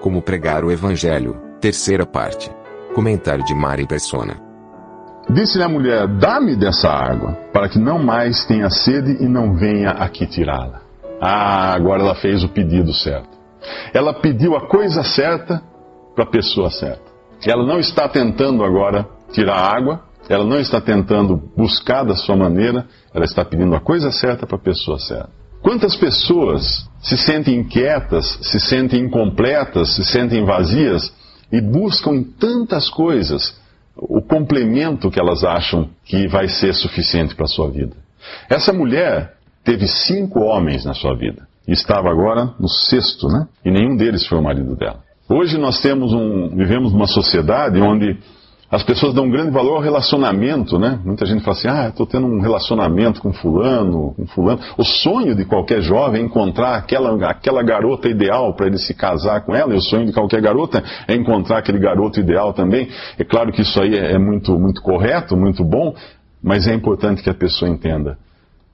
Como pregar o evangelho, terceira parte. Comentário de Mari Persona. Disse-lhe a mulher: Dá-me dessa água, para que não mais tenha sede e não venha aqui tirá-la. Ah, agora ela fez o pedido certo. Ela pediu a coisa certa para a pessoa certa. Ela não está tentando agora tirar água, ela não está tentando buscar da sua maneira, ela está pedindo a coisa certa para a pessoa certa. Quantas pessoas se sentem inquietas, se sentem incompletas, se sentem vazias e buscam tantas coisas o complemento que elas acham que vai ser suficiente para a sua vida? Essa mulher teve cinco homens na sua vida e estava agora no sexto, né? E nenhum deles foi o marido dela. Hoje nós temos um, vivemos numa sociedade onde as pessoas dão um grande valor ao relacionamento, né? Muita gente fala assim, ah, estou tendo um relacionamento com fulano, com fulano. O sonho de qualquer jovem é encontrar aquela, aquela garota ideal para ele se casar com ela, e o sonho de qualquer garota é encontrar aquele garoto ideal também. É claro que isso aí é, é muito, muito correto, muito bom, mas é importante que a pessoa entenda.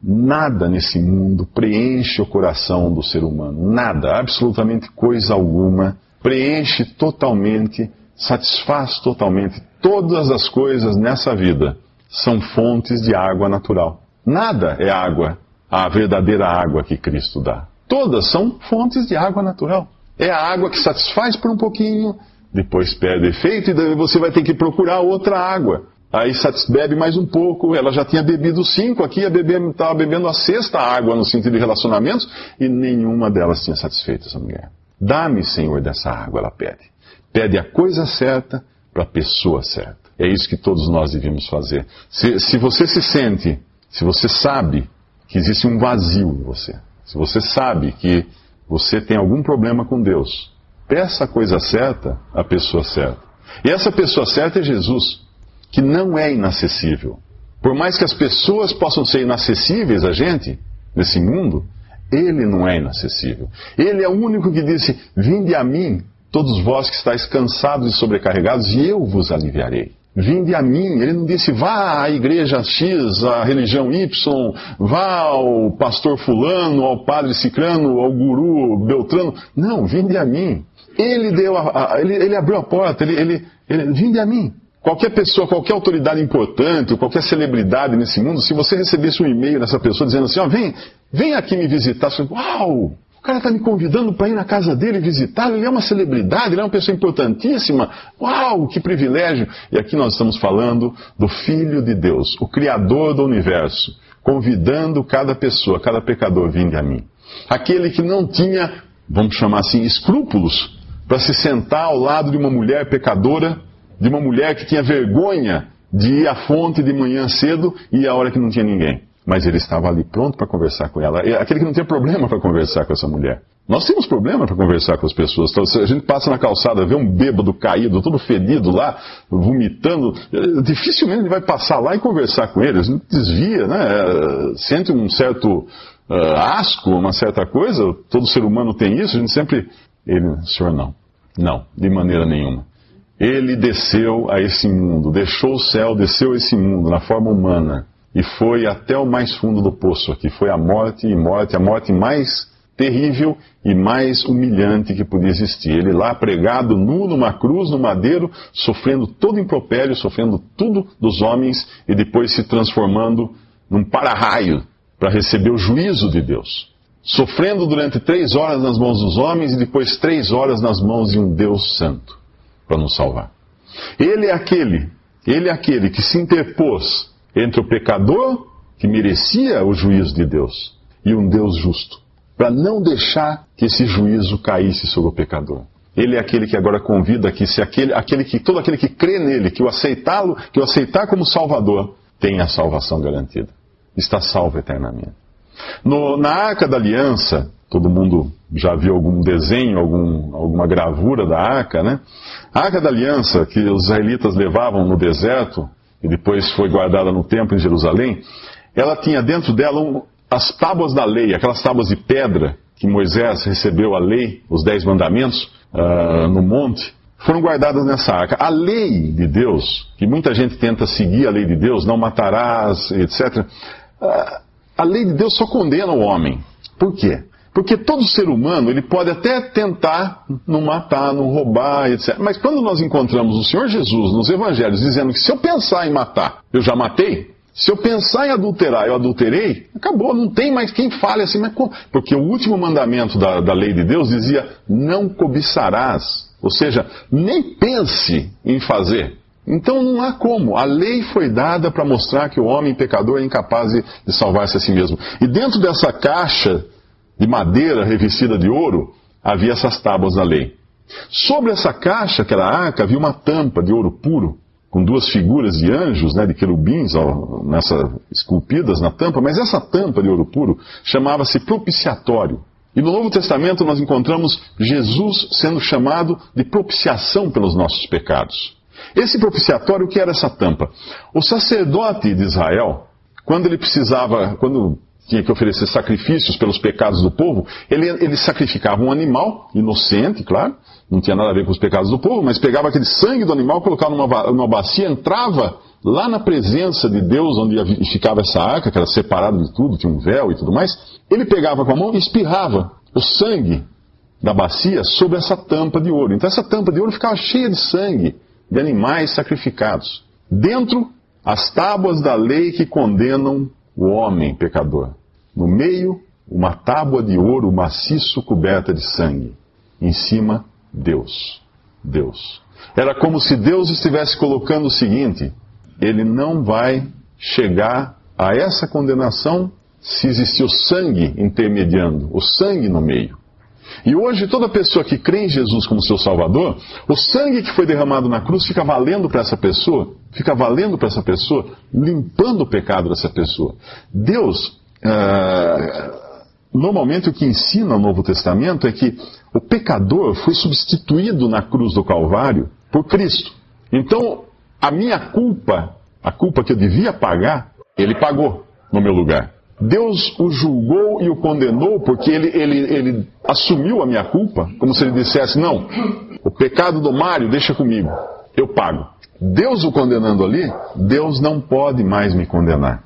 Nada nesse mundo preenche o coração do ser humano. Nada, absolutamente coisa alguma, preenche totalmente, satisfaz totalmente. Todas as coisas nessa vida são fontes de água natural. Nada é água, a verdadeira água que Cristo dá. Todas são fontes de água natural. É a água que satisfaz por um pouquinho, depois perde efeito e você vai ter que procurar outra água. Aí bebe mais um pouco, ela já tinha bebido cinco aqui, estava bebendo a sexta água no sentido de relacionamentos, e nenhuma delas tinha satisfeito essa mulher. Dá-me, Senhor, dessa água, ela pede. Pede a coisa certa para a pessoa certa. É isso que todos nós devemos fazer. Se, se você se sente, se você sabe que existe um vazio em você, se você sabe que você tem algum problema com Deus, peça a coisa certa à pessoa certa. E essa pessoa certa é Jesus que não é inacessível. Por mais que as pessoas possam ser inacessíveis a gente, nesse mundo, ele não é inacessível. Ele é o único que disse: Vinde a mim, todos vós que estáis cansados e sobrecarregados, e eu vos aliviarei. Vinde a mim. Ele não disse, vá à igreja X, à religião Y, vá ao pastor Fulano, ao padre Cicrano, ao guru Beltrano. Não, vinde a mim. Ele, deu a, a, ele, ele abriu a porta, ele, ele, ele, vinde a mim. Qualquer pessoa, qualquer autoridade importante, qualquer celebridade nesse mundo, se você recebesse um e-mail dessa pessoa dizendo assim, ó, vem, vem aqui me visitar, você uau, cara está me convidando para ir na casa dele visitar, ele é uma celebridade, ele é uma pessoa importantíssima, uau, que privilégio. E aqui nós estamos falando do Filho de Deus, o Criador do universo, convidando cada pessoa, cada pecador, vinde a mim. Aquele que não tinha, vamos chamar assim, escrúpulos para se sentar ao lado de uma mulher pecadora de uma mulher que tinha vergonha de ir à fonte de manhã cedo e a hora que não tinha ninguém. Mas ele estava ali pronto para conversar com ela. Aquele que não tinha problema para conversar com essa mulher. Nós temos problema para conversar com as pessoas. Então, se a gente passa na calçada, vê um bêbado caído, todo fedido lá, vomitando, eh, dificilmente ele vai passar lá e conversar com ele. A gente desvia, né? Eh, sente um certo uh, asco, uma certa coisa. Todo ser humano tem isso. A gente sempre. Ele, senhor, não. Não, de maneira nenhuma. Ele desceu a esse mundo, deixou o céu, desceu a esse mundo na forma humana e foi até o mais fundo do poço aqui. Foi a morte e morte, a morte mais terrível e mais humilhante que podia existir. Ele lá pregado nu numa cruz, no madeiro, sofrendo todo impropério, sofrendo tudo dos homens e depois se transformando num para-raio para receber o juízo de Deus. Sofrendo durante três horas nas mãos dos homens e depois três horas nas mãos de um Deus santo para nos salvar. Ele é aquele, ele é aquele que se interpôs entre o pecador, que merecia o juízo de Deus, e um Deus justo, para não deixar que esse juízo caísse sobre o pecador. Ele é aquele que agora convida que se aquele, aquele que todo aquele que crê nele, que o aceitá-lo, que o aceitar como Salvador, tem a salvação garantida. Está salvo eternamente. No, na Arca da Aliança, todo mundo já viu algum desenho, algum, alguma gravura da Arca, né? A Arca da Aliança, que os israelitas levavam no deserto, e depois foi guardada no templo em Jerusalém, ela tinha dentro dela um, as tábuas da lei, aquelas tábuas de pedra que Moisés recebeu a lei, os dez mandamentos, uh, no monte, foram guardadas nessa arca. A lei de Deus, que muita gente tenta seguir a lei de Deus, não matarás, etc. Uh, a lei de Deus só condena o homem. Por quê? Porque todo ser humano, ele pode até tentar não matar, não roubar, etc. Mas quando nós encontramos o Senhor Jesus nos evangelhos dizendo que se eu pensar em matar, eu já matei, se eu pensar em adulterar, eu adulterei, acabou, não tem mais quem fale assim, mas como? Porque o último mandamento da, da lei de Deus dizia: não cobiçarás. Ou seja, nem pense em fazer. Então não há como. A lei foi dada para mostrar que o homem pecador é incapaz de, de salvar-se a si mesmo. E dentro dessa caixa de madeira revestida de ouro, havia essas tábuas da lei. Sobre essa caixa, aquela arca, havia uma tampa de ouro puro, com duas figuras de anjos, né, de querubins, ó, nessa, esculpidas na tampa, mas essa tampa de ouro puro chamava-se propiciatório. E no Novo Testamento nós encontramos Jesus sendo chamado de propiciação pelos nossos pecados. Esse propiciatório, o que era essa tampa? O sacerdote de Israel, quando ele precisava, quando tinha que oferecer sacrifícios pelos pecados do povo, ele, ele sacrificava um animal, inocente, claro, não tinha nada a ver com os pecados do povo, mas pegava aquele sangue do animal, colocava numa, numa bacia, entrava lá na presença de Deus, onde ficava essa arca, que era separado de tudo, tinha um véu e tudo mais, ele pegava com a mão e espirrava o sangue da bacia sobre essa tampa de ouro. Então essa tampa de ouro ficava cheia de sangue de animais sacrificados. Dentro, as tábuas da lei que condenam o homem pecador. No meio, uma tábua de ouro maciço coberta de sangue. Em cima, Deus. Deus. Era como se Deus estivesse colocando o seguinte: ele não vai chegar a essa condenação se existir o sangue intermediando, o sangue no meio. E hoje, toda pessoa que crê em Jesus como seu Salvador, o sangue que foi derramado na cruz fica valendo para essa pessoa, fica valendo para essa pessoa, limpando o pecado dessa pessoa. Deus, ah, normalmente o que ensina o Novo Testamento é que o pecador foi substituído na cruz do Calvário por Cristo. Então, a minha culpa, a culpa que eu devia pagar, ele pagou no meu lugar. Deus o julgou e o condenou porque ele, ele, ele assumiu a minha culpa, como se ele dissesse: Não, o pecado do Mário deixa comigo, eu pago. Deus o condenando ali, Deus não pode mais me condenar.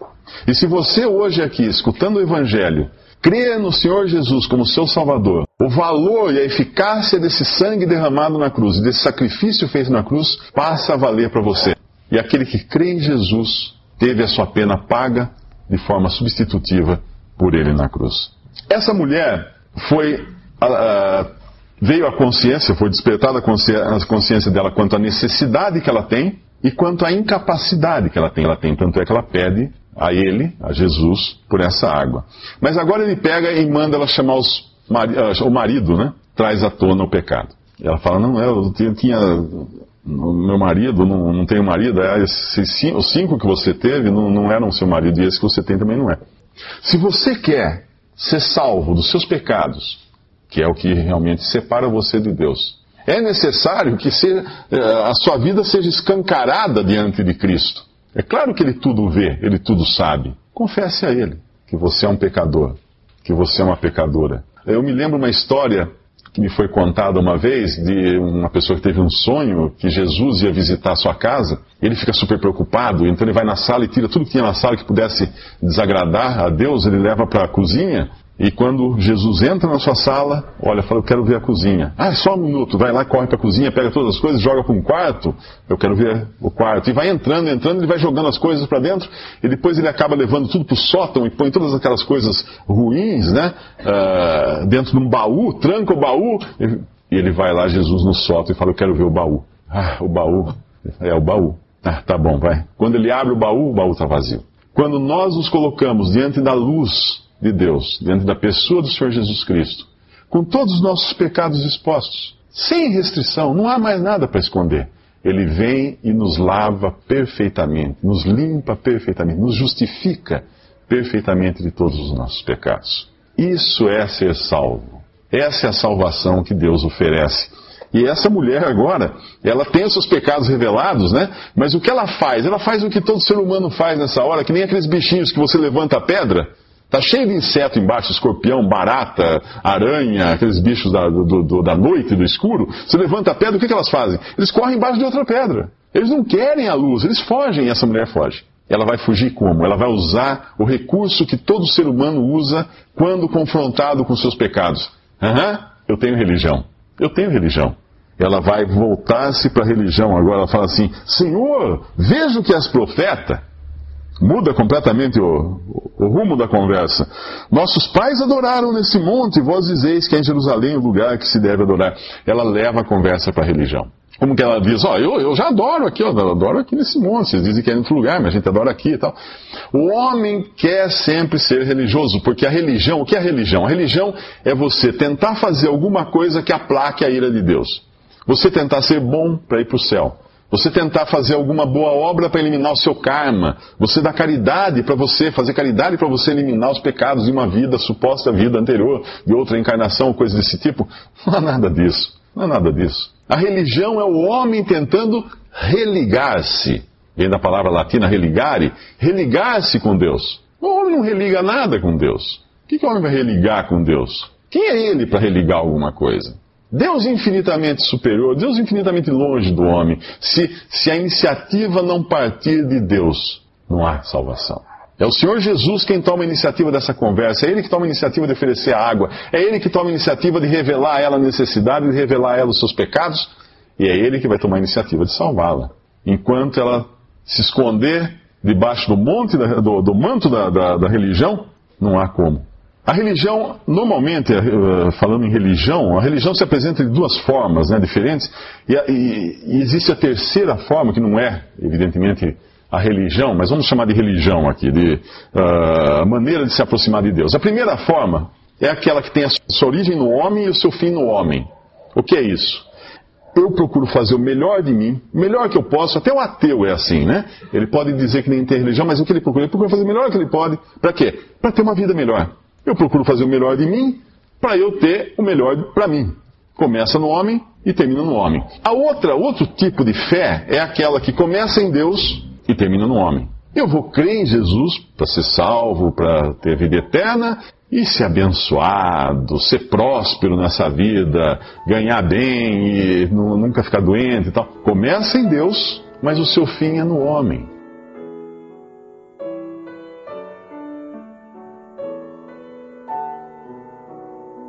E se você hoje aqui, escutando o Evangelho, crê no Senhor Jesus como seu Salvador, o valor e a eficácia desse sangue derramado na cruz desse sacrifício feito na cruz passa a valer para você. E aquele que crê em Jesus teve a sua pena paga de forma substitutiva por ele na cruz. Essa mulher foi. Uh, veio à consciência, foi despertada a consciência, consciência dela quanto à necessidade que ela tem e quanto à incapacidade que ela tem. Ela tem, tanto é que ela pede a ele, a Jesus, por essa água. Mas agora ele pega e manda ela chamar os, uh, o marido, né? Traz à tona o pecado. Ela fala: Não, eu tinha meu marido, não, não tenho marido, é, os cinco que você teve não, não eram seu marido e esse que você tem também não é. Se você quer ser salvo dos seus pecados, que é o que realmente separa você de Deus, é necessário que eh, a sua vida seja escancarada diante de Cristo. É claro que Ele tudo vê, Ele tudo sabe. Confesse a Ele que você é um pecador, que você é uma pecadora. Eu me lembro uma história que me foi contada uma vez de uma pessoa que teve um sonho que Jesus ia visitar a sua casa. Ele fica super preocupado, então ele vai na sala e tira tudo que tinha na sala que pudesse desagradar a Deus, ele leva para a cozinha e quando Jesus entra na sua sala, olha, fala, eu quero ver a cozinha. Ah, só um minuto, vai lá, corre para a cozinha, pega todas as coisas, joga para um quarto, eu quero ver o quarto. E vai entrando, entrando, ele vai jogando as coisas para dentro, e depois ele acaba levando tudo para o sótão e põe todas aquelas coisas ruins, né, uh, dentro de um baú, tranca o baú, e ele vai lá, Jesus, no sótão e fala, eu quero ver o baú. Ah, o baú, é o baú. Ah, tá bom, vai. Quando ele abre o baú, o baú está vazio. Quando nós nos colocamos diante da luz de Deus, diante da pessoa do Senhor Jesus Cristo, com todos os nossos pecados expostos, sem restrição, não há mais nada para esconder. Ele vem e nos lava perfeitamente, nos limpa perfeitamente, nos justifica perfeitamente de todos os nossos pecados. Isso é ser salvo. Essa é a salvação que Deus oferece. E essa mulher agora, ela tem os seus pecados revelados, né? Mas o que ela faz? Ela faz o que todo ser humano faz nessa hora, que nem aqueles bichinhos que você levanta a pedra. Tá cheio de inseto embaixo, escorpião, barata, aranha, aqueles bichos da, do, do, da noite, do escuro. Você levanta a pedra, o que, que elas fazem? Eles correm embaixo de outra pedra. Eles não querem a luz, eles fogem e essa mulher foge. Ela vai fugir como? Ela vai usar o recurso que todo ser humano usa quando confrontado com seus pecados. Aham, eu tenho religião. Eu tenho religião. Ela vai voltar-se para a religião agora. Ela fala assim: Senhor, vejo que és profeta. Muda completamente o, o, rumo da conversa. Nossos pais adoraram nesse monte, vós dizeis que é em Jerusalém o lugar que se deve adorar. Ela leva a conversa para a religião. Como que ela diz, ó, oh, eu, eu já adoro aqui, ó, eu adoro aqui nesse monte, vocês dizem que é em outro lugar, mas a gente adora aqui e tal. O homem quer sempre ser religioso, porque a religião, o que é a religião? A religião é você tentar fazer alguma coisa que aplaque a ira de Deus. Você tentar ser bom para ir para o céu. Você tentar fazer alguma boa obra para eliminar o seu karma. Você dar caridade para você, fazer caridade para você eliminar os pecados de uma vida, suposta vida anterior, de outra encarnação, coisa desse tipo. Não há nada disso. Não há nada disso. A religião é o homem tentando religar-se. Vem da palavra latina religare, religar-se com Deus. O homem não religa nada com Deus. O que, que o homem vai religar com Deus? Quem é ele para religar alguma coisa? Deus infinitamente superior, Deus infinitamente longe do homem. Se, se a iniciativa não partir de Deus, não há salvação. É o Senhor Jesus quem toma a iniciativa dessa conversa, é Ele que toma a iniciativa de oferecer a água, é Ele que toma a iniciativa de revelar a ela a necessidade, de revelar a ela os seus pecados, e é Ele que vai tomar a iniciativa de salvá-la. Enquanto ela se esconder debaixo do monte, do, do manto da, da, da religião, não há como. A religião, normalmente, eh, falando em religião, a religião se apresenta de duas formas né, diferentes, e, e, e existe a terceira forma, que não é, evidentemente, a religião, mas vamos chamar de religião aqui, de uh, maneira de se aproximar de Deus. A primeira forma é aquela que tem a sua origem no homem e o seu fim no homem. O que é isso? Eu procuro fazer o melhor de mim, o melhor que eu posso, até o ateu é assim, né? Ele pode dizer que nem tem religião, mas o que ele procura? Ele procura fazer o melhor que ele pode. Para quê? Para ter uma vida melhor. Eu procuro fazer o melhor de mim para eu ter o melhor para mim. Começa no homem e termina no homem. A outra, outro tipo de fé é aquela que começa em Deus e termina no homem. Eu vou crer em Jesus para ser salvo, para ter vida eterna e ser abençoado, ser próspero nessa vida, ganhar bem e nunca ficar doente e tal. Começa em Deus, mas o seu fim é no homem.